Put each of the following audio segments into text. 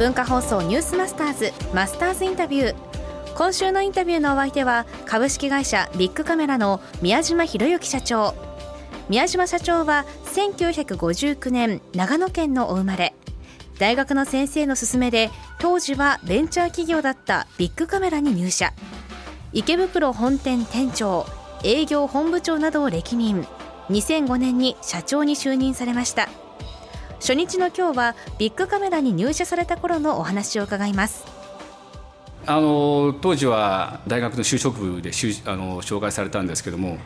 文化放送ニュースマスターズマスターズインタビュー。今週のインタビューのお相手は株式会社ビッグカメラの宮島博之社長。宮島社長は1959年長野県のお生まれ。大学の先生の勧めで当時はベンチャー企業だったビッグカメラに入社。池袋本店店長営業本部長などを歴任。2005年に社長に就任されました。初日の今日はビッグカメラに入社された頃のお話を伺います。あの当時は大学の就職部であの紹介されたんですけども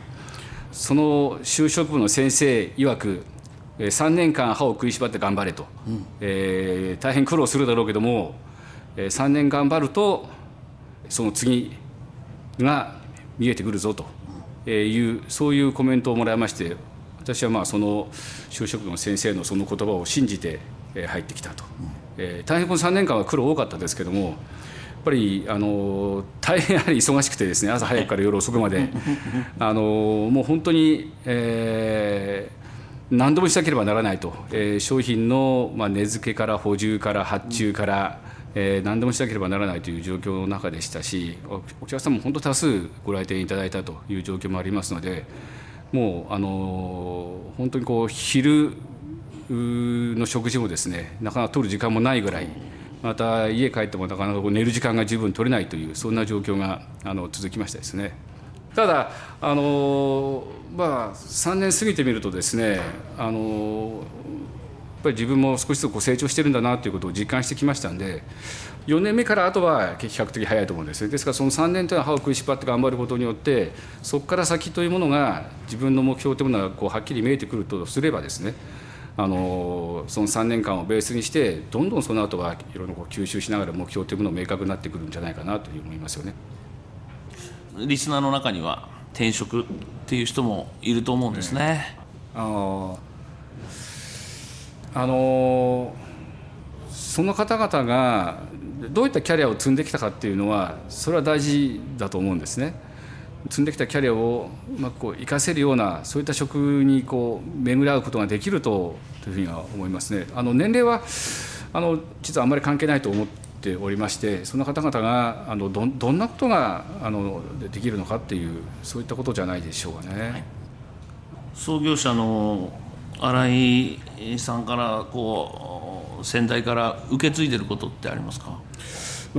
その就職部の先生曰く3年間歯を食いしばって頑張れと、うん、えー、大変苦労するだろうけども3年頑張るとその次が見えてくるぞと。いうそういうコメントをもらいまして私はまあその就職の先生のその言葉を信じて入ってきたと、うん、えー、大変この3年間は苦労多かったですけどもやっぱりあの大変やはり忙しくてですね朝早くから夜遅くまで。あのもう本当に、えー何度もしなければならないと、えー、商品の、まあ、値付けから補充から発注から、えー、何でもしなければならないという状況の中でしたしお客様も本当多数ご来店いただいたという状況もありますのでもうあの本当にこう昼の食事もですねなかなか取る時間もないぐらいまた家帰ってもなかなか寝る時間が十分取れないというそんな状況があの続きましたですね。ただあのまあ3年過ぎてみるとですねあのぱり自分も少しずつこう成長してるんだなということを実感してきましたんで4年目からあとは比較的早いと思うんですですからその3年というのは歯を食いしばって頑張ることによってそこから先というものが自分の目標というものがこうはっきり見えてくるとすればですねあのその3年間をベースにしてどんどんその後はいろいろこう吸収しながら目標というものを明確になってくるんじゃないかなという思いますよね。リスナーの中には転職っていう人もいると思うんですね。あのあのその方々がどういったキャリアを積んできたかっていうのはそれは大事だと思うんですね。積んできたキャリアをうまくこう活かせるようなそういった職にこう巡り合うことができるとというふうには思いますね。あの年齢はあの実はあんまり関係ないと思っておりましてその方々があのどどんなことがあのできるのかっていうそういったことじゃないでしょうかね。はい、創業者の新井さんからこう先代から受け継いでることってありますか？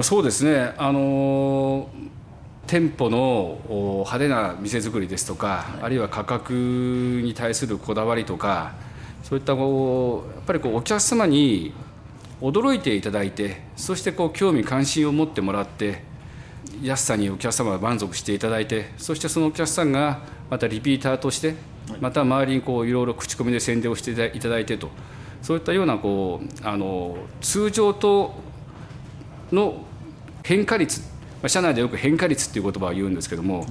そうですね。あの店舗の派手な店作りですとか、はい、あるいは価格に対するこだわりとかそういったこうやっぱりこうお客様に驚いていただいてそしてこう興味関心を持ってもらって安さにお客様が満足していただいてそしてそのお客さんがまたリピーターとしてまた周りにこういろいろ口コミで宣伝をしていただいてと。そういったようなこうあの通常との変化率社内でよく変化率っていう言葉を言うんですけども、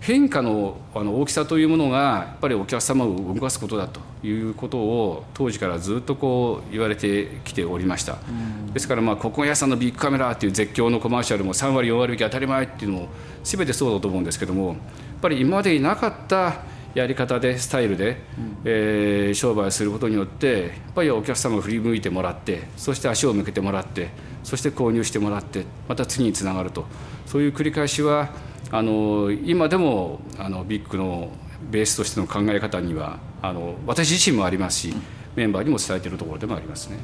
変化のあの大きさというものがやっぱりお客様を動かすことだということを当時からずっとこう言われてきておりました、ですからまあここが安さんのビッグカメラっていう絶叫のコマーシャルも3割4割引き当たり前っていうのも全てそうだと思うんですけどもやっぱり今までになかったやり方でスタイルで、えー、商売することによってやっぱりお客様を振り向いてもらってそして足を向けてもらってそして購入してもらってまた次につながると。そういう繰り返しはあの今でもあのビッグのベースとしての考え方にはあの私自身もありますしメンバーにも伝えているところでもありますね。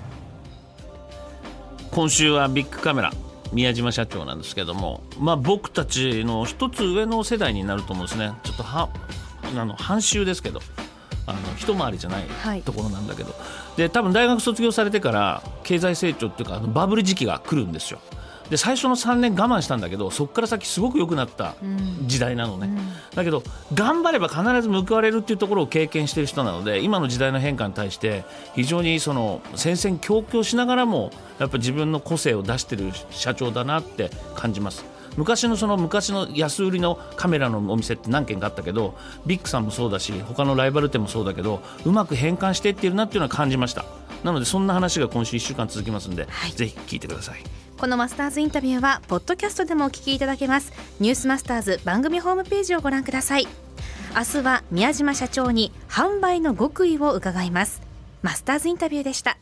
今週はビッグカメラ宮島社長なんですけども、まあ、僕たちの一つ上の世代になると思うんですね。ちょっとはあの半周ですけどあの一回りじゃないところなんだけど、はい、で多分大学卒業されてから経済成長っていうかバブル時期が来るんですよ。で最初の3年我慢したんだけどそこから先すごく良くなった時代なのね、うん、だけど頑張れば必ず報われるっていうところを経験している人なので今の時代の変化に対して非常にその戦々恐々しながらもやっぱ自分の個性を出している社長だなって感じます。昔のその昔の安売りのカメラのお店って何軒かあったけどビッグさんもそうだし他のライバル店もそうだけどうまく変換していってるなっていうのは感じました。なのでそんな話が今週1週間続きますんで、はい、ぜひ聞いてください。このマスターズインタビューはポッドキャストでもお聞きいただけます。ニュースマスターズ番組ホームページをご覧ください。明日は宮島社長に販売の極意を伺います。マスターズインタビューでした